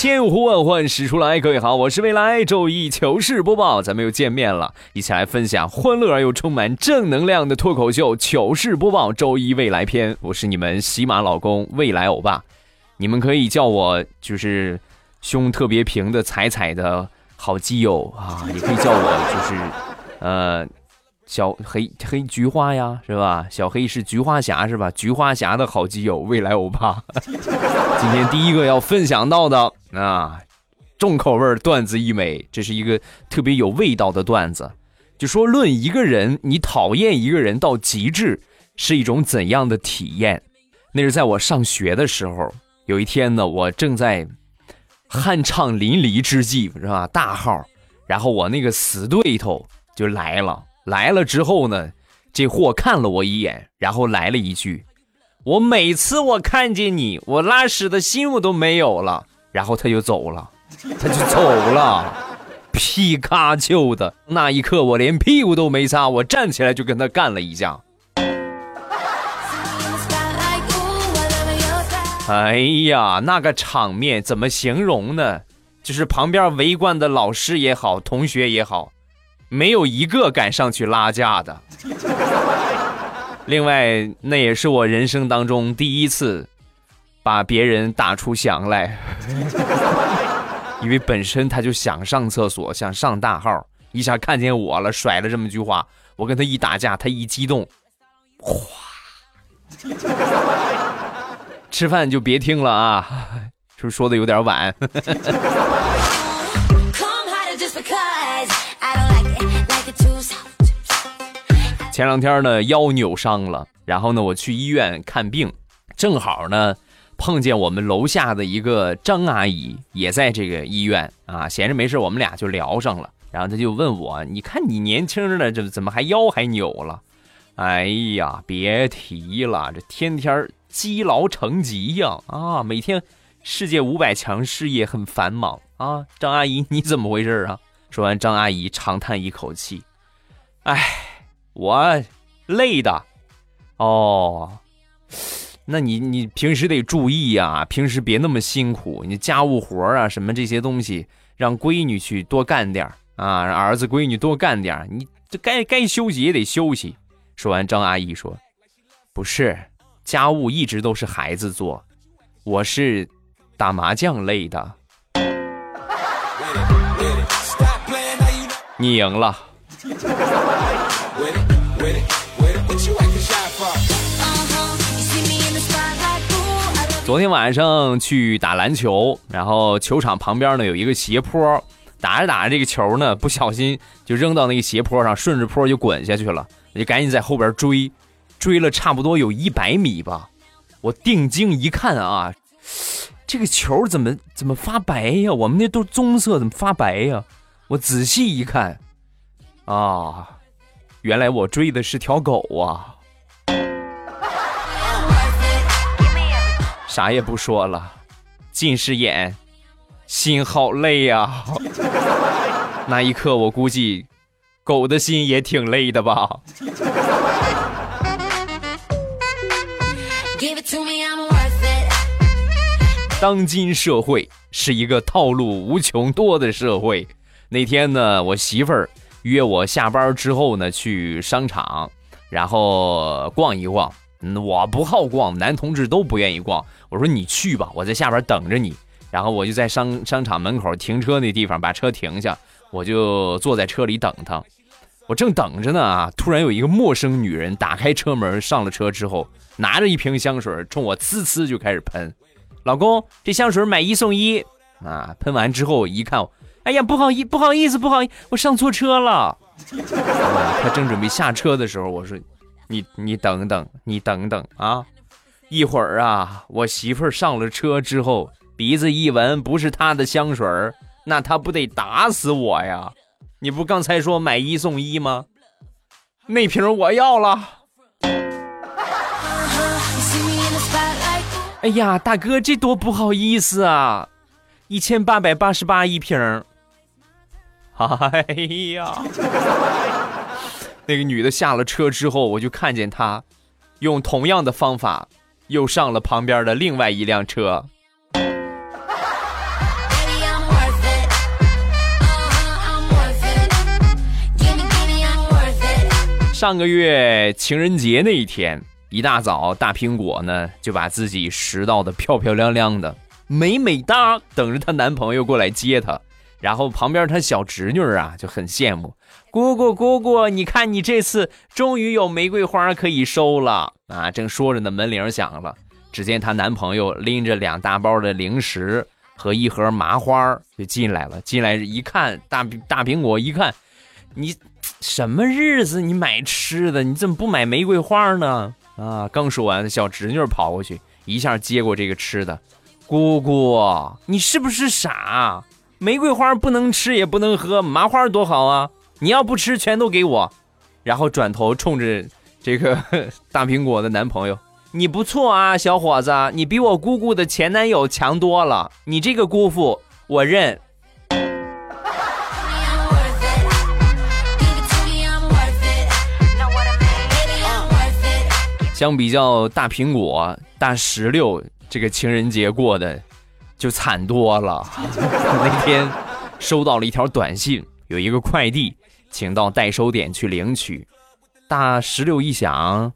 千呼万唤始出来，各位好，我是未来周一糗事播报，咱们又见面了，一起来分享欢乐而又充满正能量的脱口秀糗事播报周一未来篇。我是你们喜马老公未来欧巴，你们可以叫我就是胸特别平的彩彩的好基友啊，也可以叫我就是呃小黑黑菊花呀，是吧？小黑是菊花侠是吧？菊花侠的好基友未来欧巴。今天第一个要分享到的啊，重口味段子一枚，这是一个特别有味道的段子。就说论一个人，你讨厌一个人到极致是一种怎样的体验？那是在我上学的时候，有一天呢，我正在酣畅淋漓之际，是吧？大号，然后我那个死对头就来了，来了之后呢，这货看了我一眼，然后来了一句。我每次我看见你，我拉屎的心我都没有了，然后他就走了，他就走了，皮卡丘的那一刻，我连屁股都没擦，我站起来就跟他干了一架。哎呀，那个场面怎么形容呢？就是旁边围观的老师也好，同学也好，没有一个敢上去拉架的。另外，那也是我人生当中第一次把别人打出翔来，因为本身他就想上厕所，想上大号，一下看见我了，甩了这么句话，我跟他一打架，他一激动，哗，吃饭就别听了啊，是不是说的有点晚？前两天呢腰扭伤了，然后呢我去医院看病，正好呢碰见我们楼下的一个张阿姨也在这个医院啊，闲着没事我们俩就聊上了，然后她就问我，你看你年轻的这怎么还腰还扭了？哎呀，别提了，这天天积劳成疾呀啊，每天世界五百强事业很繁忙啊。张阿姨你怎么回事啊？说完，张阿姨长叹一口气，哎。我累的，哦，那你你平时得注意呀，平时别那么辛苦，你家务活啊什么这些东西，让闺女去多干点啊，让儿子闺女多干点你这该该休息也得休息。说完，张阿姨说：“不是，家务一直都是孩子做，我是打麻将累的。”你赢了。昨天晚上去打篮球，然后球场旁边呢有一个斜坡，打着打着这个球呢不小心就扔到那个斜坡上，顺着坡就滚下去了，我就赶紧在后边追，追了差不多有一百米吧。我定睛一看啊，这个球怎么怎么发白呀？我们那都棕色，怎么发白呀？我仔细一看，啊。原来我追的是条狗啊！啥也不说了，近视眼，心好累呀。那一刻，我估计狗的心也挺累的吧。当今社会是一个套路无穷多的社会。那天呢，我媳妇儿。约我下班之后呢，去商场，然后逛一逛。我不好逛，男同志都不愿意逛。我说你去吧，我在下边等着你。然后我就在商商场门口停车那地方把车停下，我就坐在车里等他。我正等着呢啊，突然有一个陌生女人打开车门上了车之后，拿着一瓶香水冲我呲呲就开始喷。老公，这香水买一送一啊！喷完之后一看。哎呀，不好意，不好意思，不好意思，我上错车了。他正准备下车的时候，我说：“你你等等，你等等啊！一会儿啊，我媳妇儿上了车之后，鼻子一闻不是她的香水儿，那她不得打死我呀？你不刚才说买一送一吗？那瓶我要了。”哎呀，大哥，这多不好意思啊！一千八百八十八一瓶。哎呀，那个女的下了车之后，我就看见她用同样的方法又上了旁边的另外一辆车。上个月情人节那一天，一大早，大苹果呢就把自己拾到的漂漂亮亮的、美美哒，等着她男朋友过来接她。然后旁边她小侄女啊就很羡慕，姑姑姑姑，你看你这次终于有玫瑰花可以收了啊！正说着呢，门铃响了，只见她男朋友拎着两大包的零食和一盒麻花就进来了。进来一看，大大苹果一看，你。什么日子你买吃的？你怎么不买玫瑰花呢？啊！刚说完，小侄女跑过去，一下接过这个吃的。姑姑，你是不是傻？玫瑰花不能吃也不能喝，麻花多好啊！你要不吃，全都给我。然后转头冲着这个大苹果的男朋友：“你不错啊，小伙子，你比我姑姑的前男友强多了。你这个姑父，我认。”相比较大苹果、大石榴，这个情人节过的就惨多了。那天收到了一条短信，有一个快递，请到代收点去领取。大石榴一想，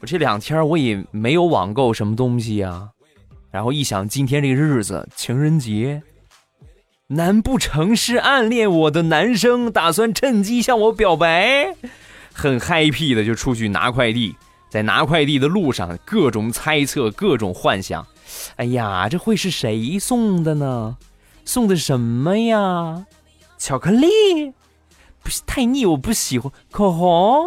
我这两天我也没有网购什么东西呀。然后一想，今天这个日子情人节，难不成是暗恋我的男生打算趁机向我表白？很 happy 的就出去拿快递。在拿快递的路上，各种猜测，各种幻想。哎呀，这会是谁送的呢？送的什么呀？巧克力？不是太腻，我不喜欢。口红？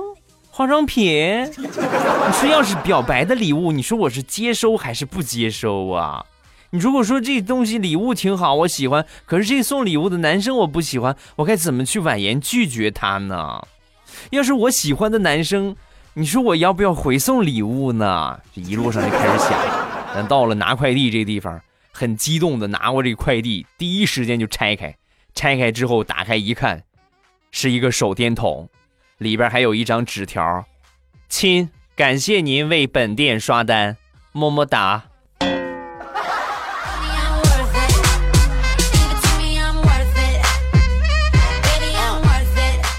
化妆品？你说要是表白的礼物，你说我是接收还是不接收啊？你如果说这东西礼物挺好，我喜欢，可是这送礼物的男生我不喜欢，我该怎么去婉言拒绝他呢？要是我喜欢的男生。你说我要不要回送礼物呢？这一路上就开始想，但到了拿快递这地方，很激动的拿过这个快递，第一时间就拆开。拆开之后打开一看，是一个手电筒，里边还有一张纸条：“亲，感谢您为本店刷单，么么哒。”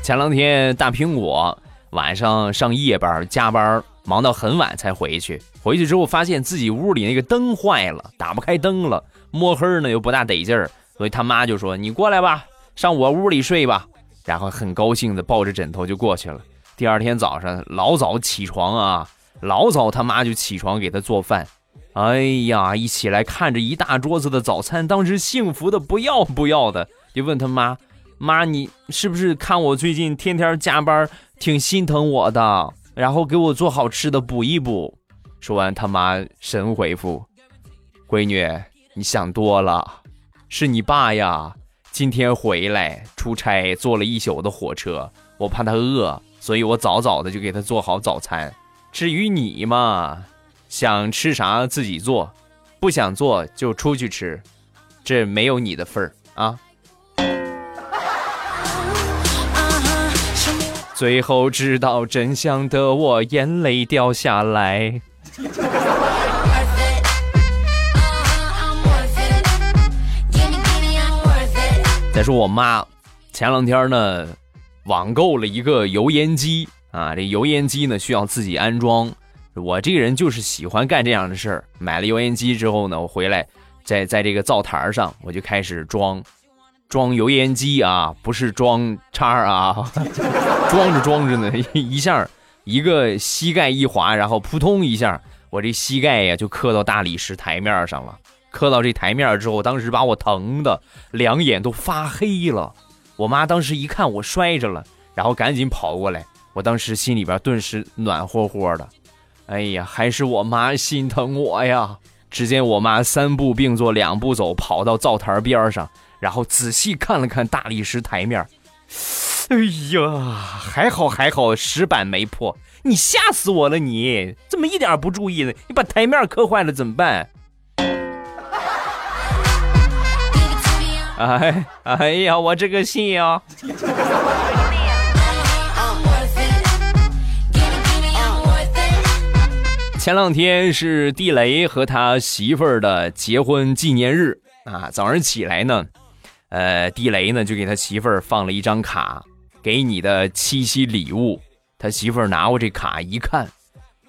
前两天大苹果。晚上上夜班加班，忙到很晚才回去。回去之后发现自己屋里那个灯坏了，打不开灯了。摸黑呢又不大得劲儿，所以他妈就说：“你过来吧，上我屋里睡吧。”然后很高兴的抱着枕头就过去了。第二天早上老早起床啊，老早他妈就起床给他做饭。哎呀，一起来看着一大桌子的早餐，当时幸福的不要不要的，就问他妈：“妈，你是不是看我最近天天加班？”挺心疼我的，然后给我做好吃的补一补。说完，他妈神回复：“闺女，你想多了，是你爸呀。今天回来出差，坐了一宿的火车，我怕他饿，所以我早早的就给他做好早餐。至于你嘛，想吃啥自己做，不想做就出去吃，这没有你的份儿啊。”最后知道真相的我，眼泪掉下来。再说我妈，前两天呢，网购了一个油烟机啊，这油烟机呢需要自己安装。我这个人就是喜欢干这样的事儿。买了油烟机之后呢，我回来在在这个灶台上，我就开始装。装油烟机啊，不是装叉啊，装着装着呢，一下一个膝盖一滑，然后扑通一下，我这膝盖呀就磕到大理石台面上了。磕到这台面之后，当时把我疼的两眼都发黑了。我妈当时一看我摔着了，然后赶紧跑过来，我当时心里边顿时暖和和的。哎呀，还是我妈心疼我呀！只见我妈三步并作两步走，跑到灶台边上。然后仔细看了看大理石台面，哎呀，还好还好，石板没破。你吓死我了！你怎么一点不注意呢？你把台面磕坏了怎么办？哎哎呀，我这个心啊！前两天是地雷和他媳妇儿的结婚纪念日啊，早上起来呢，呃，地雷呢就给他媳妇儿放了一张卡。给你的七夕礼物。他媳妇儿拿过这卡一看，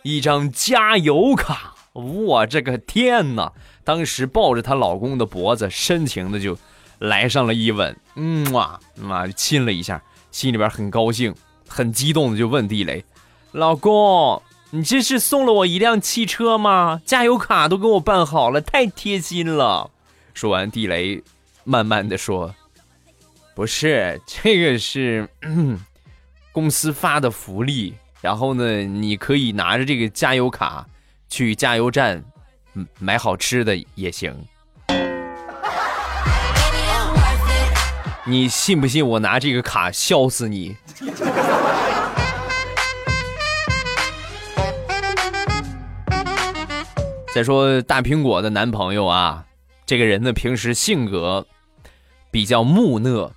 一张加油卡，我这个天哪！当时抱着她老公的脖子，深情的就来上了一吻，嗯哇，妈亲了一下，心里边很高兴，很激动的就问地雷：“老公。”你这是送了我一辆汽车吗？加油卡都给我办好了，太贴心了。说完，地雷慢慢的说：“不是，这个是 公司发的福利。然后呢，你可以拿着这个加油卡去加油站买好吃的也行。你信不信我拿这个卡笑死你？”再说大苹果的男朋友啊，这个人呢平时性格比较木讷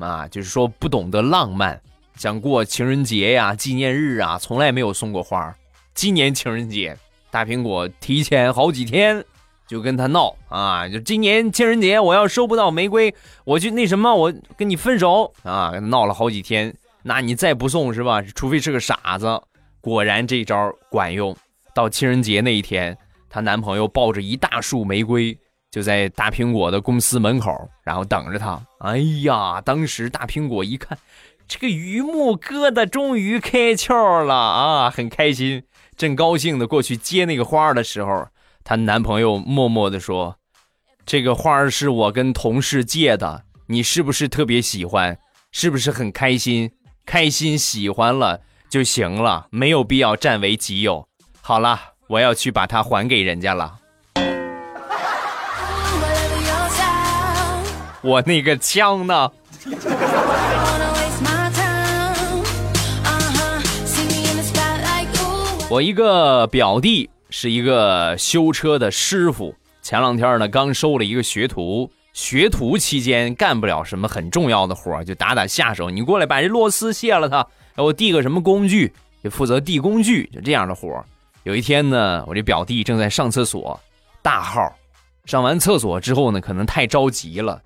啊，就是说不懂得浪漫，想过情人节呀、纪念日啊，从来没有送过花。今年情人节，大苹果提前好几天就跟他闹啊，就今年情人节我要收不到玫瑰，我就那什么，我跟你分手啊！闹了好几天，那你再不送是吧？除非是个傻子。果然这招管用，到情人节那一天。她男朋友抱着一大束玫瑰，就在大苹果的公司门口，然后等着他。哎呀，当时大苹果一看，这个榆木疙瘩终于开窍了啊，很开心，正高兴的过去接那个花的时候，她男朋友默默的说：“这个花是我跟同事借的，你是不是特别喜欢？是不是很开心？开心喜欢了就行了，没有必要占为己有。好了。”我要去把它还给人家了。我那个枪呢？我一个表弟是一个修车的师傅，前两天呢刚收了一个学徒，学徒期间干不了什么很重要的活就打打下手。你过来把这螺丝卸了，它，我递个什么工具，就负责递工具，就这样的活有一天呢，我这表弟正在上厕所，大号，上完厕所之后呢，可能太着急了，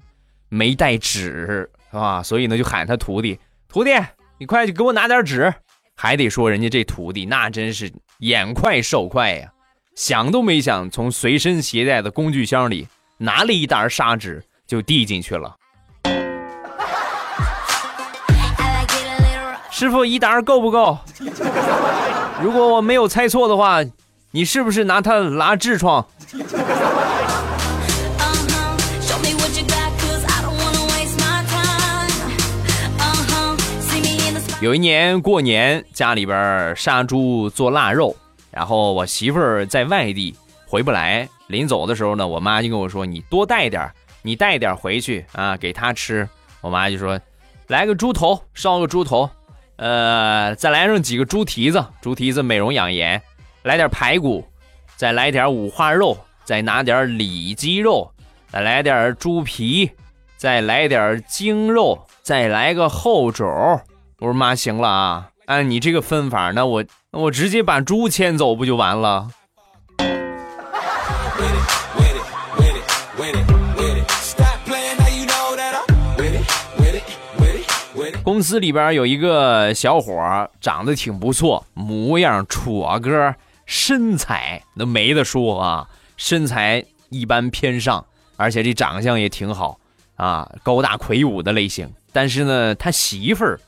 没带纸，是吧？所以呢，就喊他徒弟：“徒弟，你快去给我拿点纸。”还得说人家这徒弟那真是眼快手快呀，想都没想，从随身携带的工具箱里拿了一沓砂纸就递进去了。师傅，一沓够不够？如果我没有猜错的话，你是不是拿它拉痔疮？有一年过年，家里边杀猪做腊肉，然后我媳妇儿在外地回不来，临走的时候呢，我妈就跟我说：“你多带点你带点回去啊，给她吃。”我妈就说：“来个猪头，烧个猪头。”呃，再来上几个猪蹄子，猪蹄子美容养颜，来点排骨，再来点五花肉，再拿点里脊肉，再来点猪皮，再来点精肉，再来个后肘。我说妈，行了啊，按你这个分法，那我那我直接把猪牵走不就完了？公司里边有一个小伙长得挺不错，模样戳哥，身材那没得说啊，身材一般偏上，而且这长相也挺好啊，高大魁梧的类型。但是呢，他媳妇儿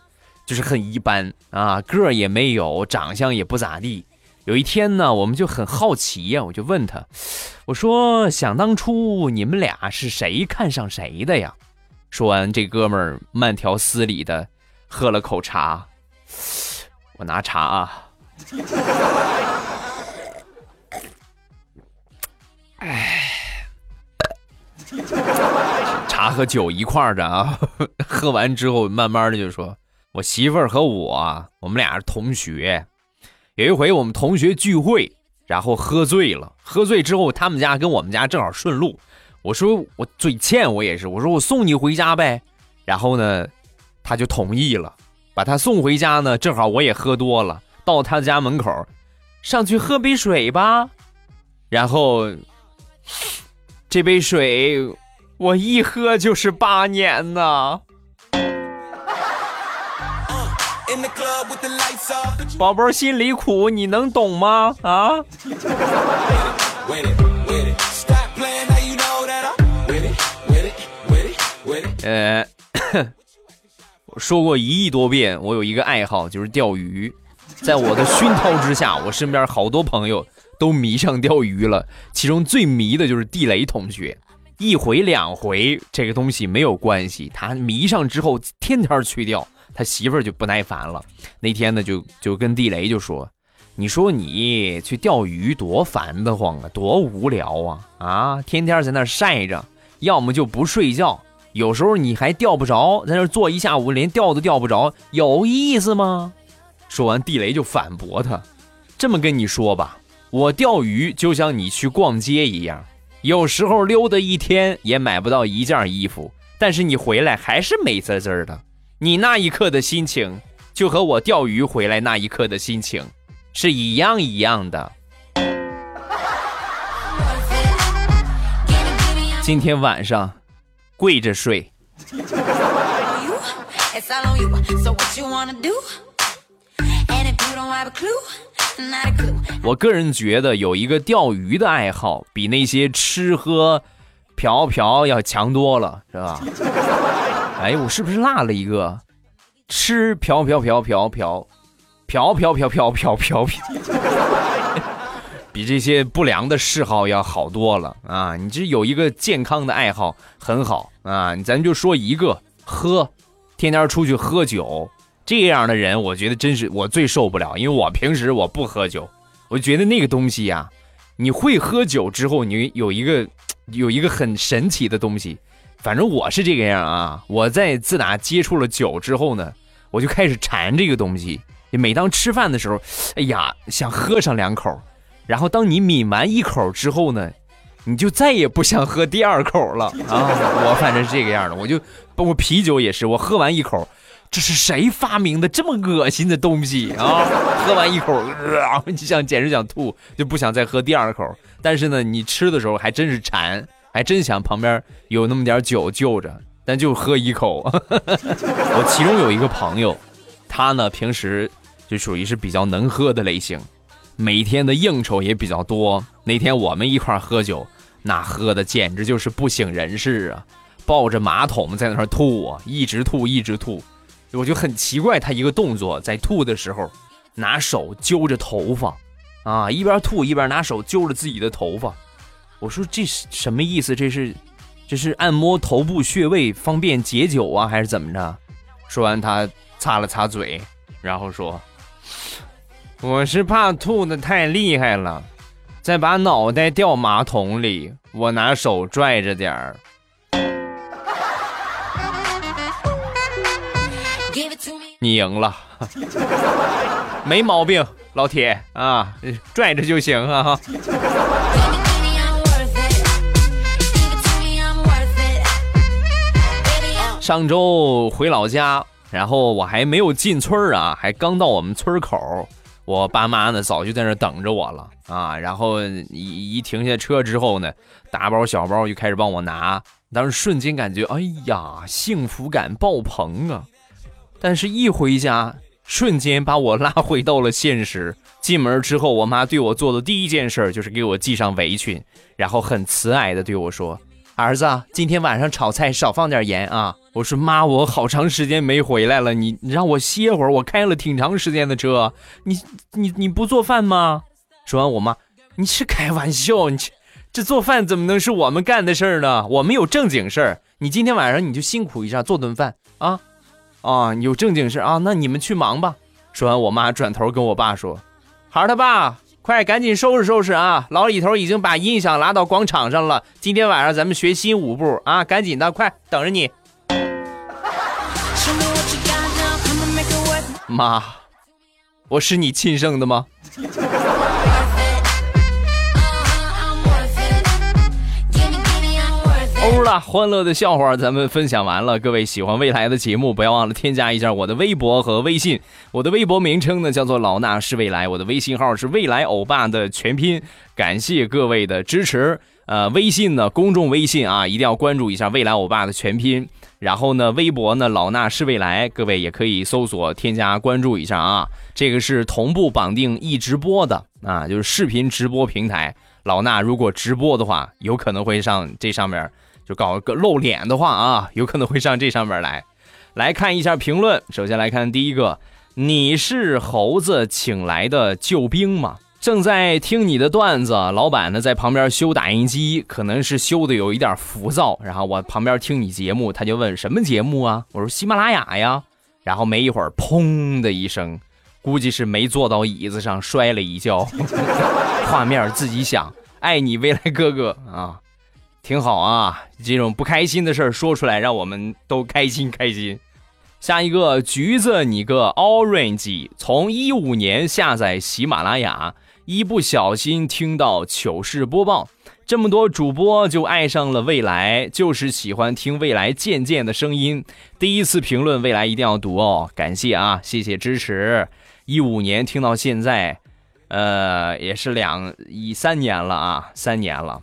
就是很一般啊，个儿也没有，长相也不咋地。有一天呢，我们就很好奇呀，我就问他，我说想当初你们俩是谁看上谁的呀？说完，这哥们儿慢条斯理的喝了口茶。我拿茶啊，哎，茶和酒一块儿的啊。喝完之后，慢慢的就说：“我媳妇儿和我，我们俩是同学。有一回我们同学聚会，然后喝醉了。喝醉之后，他们家跟我们家正好顺路。”我说我嘴欠，我也是，我说我送你回家呗。然后呢，他就同意了，把他送回家呢。正好我也喝多了，到他家门口，上去喝杯水吧。然后这杯水我一喝就是八年呐。宝宝心里苦，你能懂吗？啊？呃，我说过一亿多遍，我有一个爱好就是钓鱼。在我的熏陶之下，我身边好多朋友都迷上钓鱼了。其中最迷的就是地雷同学，一回两回这个东西没有关系，他迷上之后天天去钓。他媳妇儿就不耐烦了，那天呢就就跟地雷就说：“你说你去钓鱼多烦得慌啊，多无聊啊啊！天天在那晒着，要么就不睡觉，有时候你还钓不着，在那坐一下午连钓都钓不着，有意思吗？”说完，地雷就反驳他：“这么跟你说吧，我钓鱼就像你去逛街一样，有时候溜达一天也买不到一件衣服，但是你回来还是美滋滋的。”你那一刻的心情，就和我钓鱼回来那一刻的心情，是一样一样的。今天晚上，跪着睡。我个人觉得，有一个钓鱼的爱好，比那些吃喝嫖嫖要强多了，是吧？哎，我是不是落了一个？吃嫖嫖嫖嫖嫖，嫖嫖嫖嫖嫖嫖嫖，比这些不良的嗜好要好多了啊！你这有一个健康的爱好很好啊！咱就说一个喝，天天出去喝酒这样的人，我觉得真是我最受不了，因为我平时我不喝酒，我觉得那个东西呀，你会喝酒之后，你有一个有一个很神奇的东西。反正我是这个样啊！我在自打接触了酒之后呢，我就开始馋这个东西。每当吃饭的时候，哎呀，想喝上两口。然后当你抿完一口之后呢，你就再也不想喝第二口了 啊！我反正是这个样的，我就包括啤酒也是，我喝完一口，这是谁发明的这么恶心的东西啊？喝完一口，呃，你想简直想吐，就不想再喝第二口。但是呢，你吃的时候还真是馋。还真想旁边有那么点酒就着，但就喝一口。我其中有一个朋友，他呢平时就属于是比较能喝的类型，每天的应酬也比较多。那天我们一块喝酒，那喝的简直就是不省人事啊！抱着马桶在那儿吐啊，一直吐一直吐。我就很奇怪他一个动作，在吐的时候拿手揪着头发，啊，一边吐一边拿手揪着自己的头发。我说这是什么意思？这是，这是按摩头部穴位方便解酒啊，还是怎么着？说完，他擦了擦嘴，然后说：“我是怕吐的太厉害了，再把脑袋掉马桶里，我拿手拽着点儿。”你赢了，没毛病，老铁啊，拽着就行啊哈。上周回老家，然后我还没有进村儿啊，还刚到我们村口，我爸妈呢早就在那等着我了啊。然后一一停下车之后呢，大包小包就开始帮我拿，当时瞬间感觉哎呀，幸福感爆棚啊！但是，一回家，瞬间把我拉回到了现实。进门之后，我妈对我做的第一件事就是给我系上围裙，然后很慈爱的对我说。儿子，今天晚上炒菜少放点盐啊！我说妈，我好长时间没回来了，你你让我歇会儿，我开了挺长时间的车，你你你不做饭吗？说完，我妈，你是开玩笑，你这做饭怎么能是我们干的事呢？我们有正经事儿，你今天晚上你就辛苦一下做顿饭啊啊！有正经事啊，那你们去忙吧。说完，我妈转头跟我爸说：“孩儿他爸。”快，赶紧收拾收拾啊！老李头已经把音响拉到广场上了。今天晚上咱们学新舞步啊！赶紧的，快等着你。妈，我是你亲生的吗？欧了，欢乐的笑话咱们分享完了。各位喜欢未来的节目，不要忘了添加一下我的微博和微信。我的微博名称呢叫做老衲是未来，我的微信号是未来欧巴的全拼。感谢各位的支持。呃，微信呢，公众微信啊，一定要关注一下未来欧巴的全拼。然后呢，微博呢，老衲是未来，各位也可以搜索添加关注一下啊。这个是同步绑定易直播的啊，就是视频直播平台。老衲如果直播的话，有可能会上这上面。就搞个露脸的话啊，有可能会上这上面来。来看一下评论，首先来看第一个，你是猴子请来的救兵吗？正在听你的段子，老板呢在旁边修打印机，可能是修的有一点浮躁。然后我旁边听你节目，他就问什么节目啊？我说喜马拉雅呀。然后没一会儿，砰的一声，估计是没坐到椅子上摔了一跤。画面自己想，爱你未来哥哥啊。挺好啊，这种不开心的事说出来，让我们都开心开心。下一个橘子，你个 orange，从一五年下载喜马拉雅，一不小心听到糗事播报，这么多主播就爱上了未来，就是喜欢听未来渐渐的声音。第一次评论未来一定要读哦，感谢啊，谢谢支持。一五年听到现在，呃，也是两一三年了啊，三年了。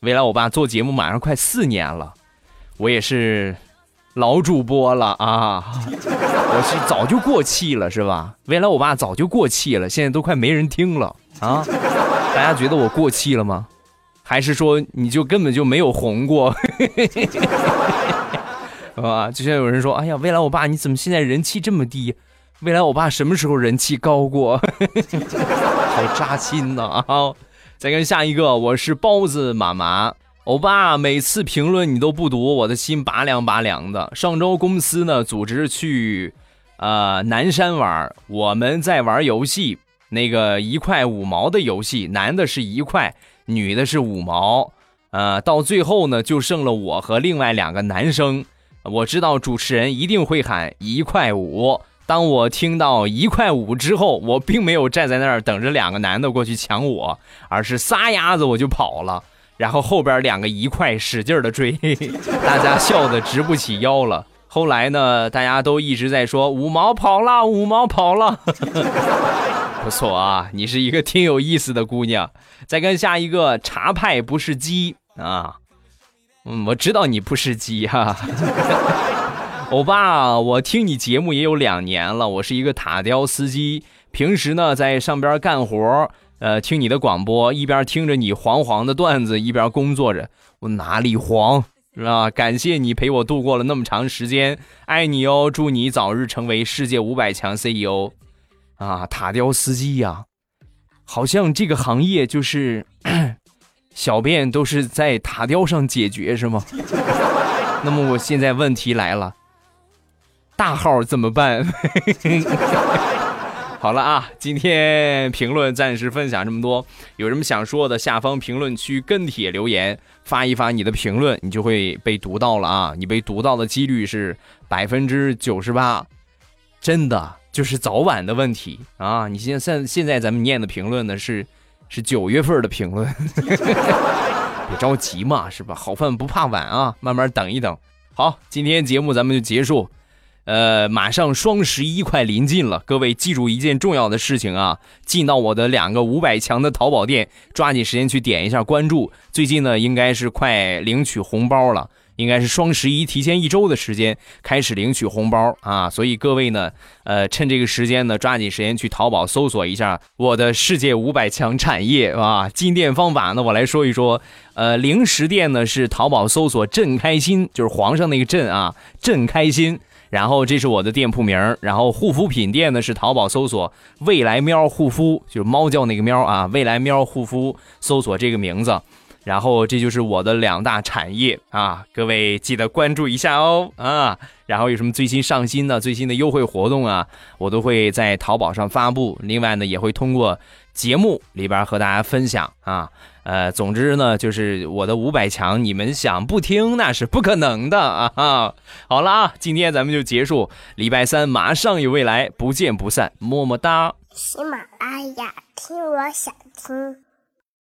未来，我爸做节目马上快四年了，我也是老主播了啊！我是早就过气了，是吧？未来，我爸早就过气了，现在都快没人听了啊！大家觉得我过气了吗？还是说你就根本就没有红过？啊！就像有人说：“哎呀，未来，我爸你怎么现在人气这么低？未来，我爸什么时候人气高过？” 好扎心呐啊！再看下一个，我是包子妈妈，欧巴，每次评论你都不读，我的心拔凉拔凉的。上周公司呢组织去，呃南山玩，我们在玩游戏，那个一块五毛的游戏，男的是一块，女的是五毛，呃，到最后呢就剩了我和另外两个男生，我知道主持人一定会喊一块五。当我听到一块五之后，我并没有站在那儿等着两个男的过去抢我，而是撒丫子我就跑了。然后后边两个一块使劲的追，大家笑得直不起腰了。后来呢，大家都一直在说五毛跑了，五毛跑了。不错啊，你是一个挺有意思的姑娘。再跟下一个茶派不是鸡啊，嗯，我知道你不是鸡哈。欧巴，我听你节目也有两年了。我是一个塔吊司机，平时呢在上边干活，呃，听你的广播，一边听着你黄黄的段子，一边工作着。我哪里黄是吧？感谢你陪我度过了那么长时间，爱你哦！祝你早日成为世界五百强 CEO。啊，塔吊司机呀，好像这个行业就是 小便都是在塔吊上解决是吗？那么我现在问题来了。大号怎么办？好了啊，今天评论暂时分享这么多。有什么想说的，下方评论区跟帖留言，发一发你的评论，你就会被读到了啊！你被读到的几率是百分之九十八，真的就是早晚的问题啊！你现在现在咱们念的评论呢是是九月份的评论，别着急嘛，是吧？好饭不怕晚啊，慢慢等一等。好，今天节目咱们就结束。呃，马上双十一快临近了，各位记住一件重要的事情啊，进到我的两个五百强的淘宝店，抓紧时间去点一下关注。最近呢，应该是快领取红包了，应该是双十一提前一周的时间开始领取红包啊，所以各位呢，呃，趁这个时间呢，抓紧时间去淘宝搜索一下我的世界五百强产业啊。进店方法呢，我来说一说。呃，零食店呢是淘宝搜索“朕开心”，就是皇上那个“朕”啊，“朕开心”。然后这是我的店铺名然后护肤品店呢是淘宝搜索“未来喵护肤”，就是猫叫那个喵啊，“未来喵护肤”搜索这个名字，然后这就是我的两大产业啊，各位记得关注一下哦啊，然后有什么最新上新的、最新的优惠活动啊，我都会在淘宝上发布，另外呢也会通过节目里边和大家分享啊。呃，总之呢，就是我的五百强，你们想不听那是不可能的啊！好了啊，今天咱们就结束，礼拜三马上有未来，不见不散，么么哒。喜马拉雅听，我想听。